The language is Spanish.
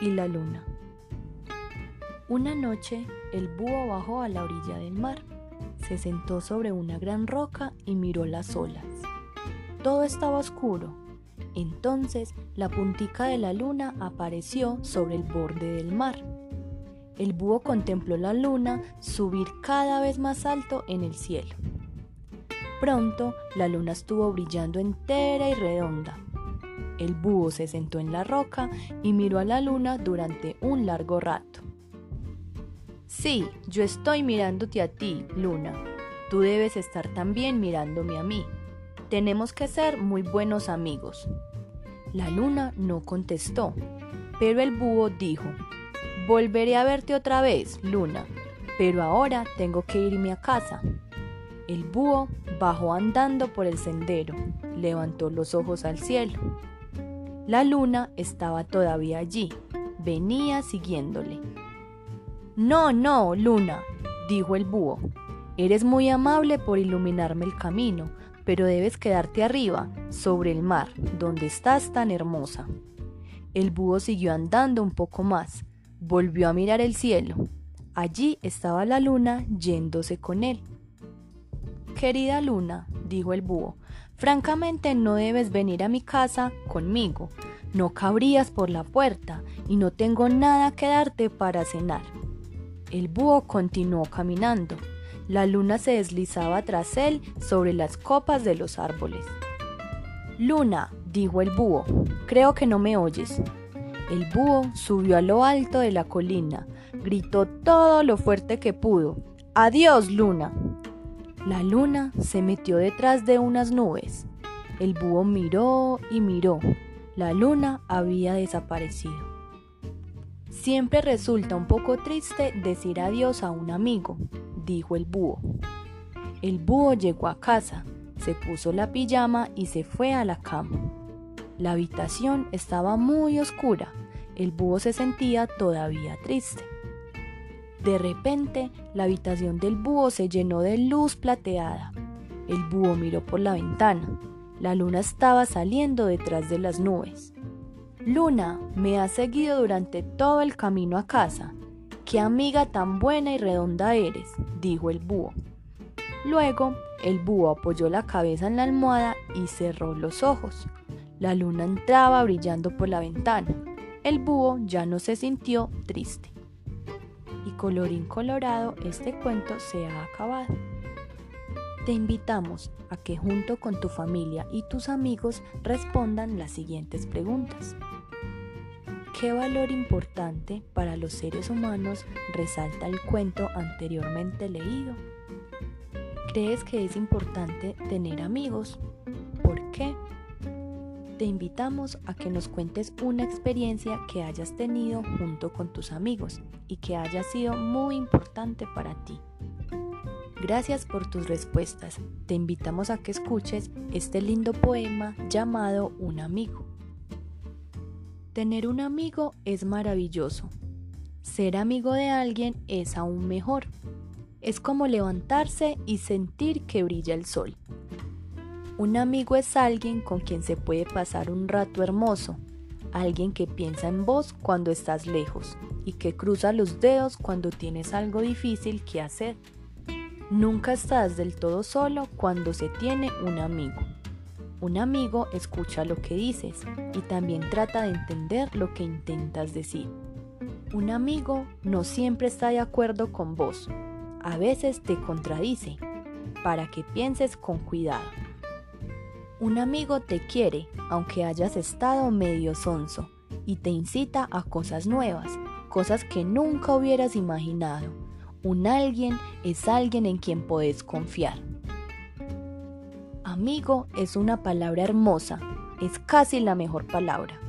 y la luna. Una noche el búho bajó a la orilla del mar, se sentó sobre una gran roca y miró las olas. Todo estaba oscuro. Entonces la puntica de la luna apareció sobre el borde del mar. El búho contempló la luna subir cada vez más alto en el cielo. Pronto la luna estuvo brillando entera y redonda, el búho se sentó en la roca y miró a la luna durante un largo rato. Sí, yo estoy mirándote a ti, luna. Tú debes estar también mirándome a mí. Tenemos que ser muy buenos amigos. La luna no contestó, pero el búho dijo, Volveré a verte otra vez, luna, pero ahora tengo que irme a casa. El búho bajó andando por el sendero, levantó los ojos al cielo la luna estaba todavía allí, venía siguiéndole. No, no, luna, dijo el búho. Eres muy amable por iluminarme el camino, pero debes quedarte arriba, sobre el mar, donde estás tan hermosa. El búho siguió andando un poco más, volvió a mirar el cielo. Allí estaba la luna yéndose con él. Querida luna, dijo el búho, Francamente no debes venir a mi casa conmigo. No cabrías por la puerta y no tengo nada que darte para cenar. El búho continuó caminando. La luna se deslizaba tras él sobre las copas de los árboles. Luna, dijo el búho, creo que no me oyes. El búho subió a lo alto de la colina, gritó todo lo fuerte que pudo. Adiós, luna. La luna se metió detrás de unas nubes. El búho miró y miró. La luna había desaparecido. Siempre resulta un poco triste decir adiós a un amigo, dijo el búho. El búho llegó a casa, se puso la pijama y se fue a la cama. La habitación estaba muy oscura. El búho se sentía todavía triste. De repente, la habitación del búho se llenó de luz plateada. El búho miró por la ventana. La luna estaba saliendo detrás de las nubes. Luna, me has seguido durante todo el camino a casa. Qué amiga tan buena y redonda eres, dijo el búho. Luego, el búho apoyó la cabeza en la almohada y cerró los ojos. La luna entraba brillando por la ventana. El búho ya no se sintió triste y colorín colorado este cuento se ha acabado. Te invitamos a que junto con tu familia y tus amigos respondan las siguientes preguntas. ¿Qué valor importante para los seres humanos resalta el cuento anteriormente leído? ¿Crees que es importante tener amigos? Te invitamos a que nos cuentes una experiencia que hayas tenido junto con tus amigos y que haya sido muy importante para ti. Gracias por tus respuestas. Te invitamos a que escuches este lindo poema llamado Un amigo. Tener un amigo es maravilloso. Ser amigo de alguien es aún mejor. Es como levantarse y sentir que brilla el sol. Un amigo es alguien con quien se puede pasar un rato hermoso, alguien que piensa en vos cuando estás lejos y que cruza los dedos cuando tienes algo difícil que hacer. Nunca estás del todo solo cuando se tiene un amigo. Un amigo escucha lo que dices y también trata de entender lo que intentas decir. Un amigo no siempre está de acuerdo con vos, a veces te contradice, para que pienses con cuidado. Un amigo te quiere, aunque hayas estado medio sonso, y te incita a cosas nuevas, cosas que nunca hubieras imaginado. Un alguien es alguien en quien puedes confiar. Amigo es una palabra hermosa, es casi la mejor palabra.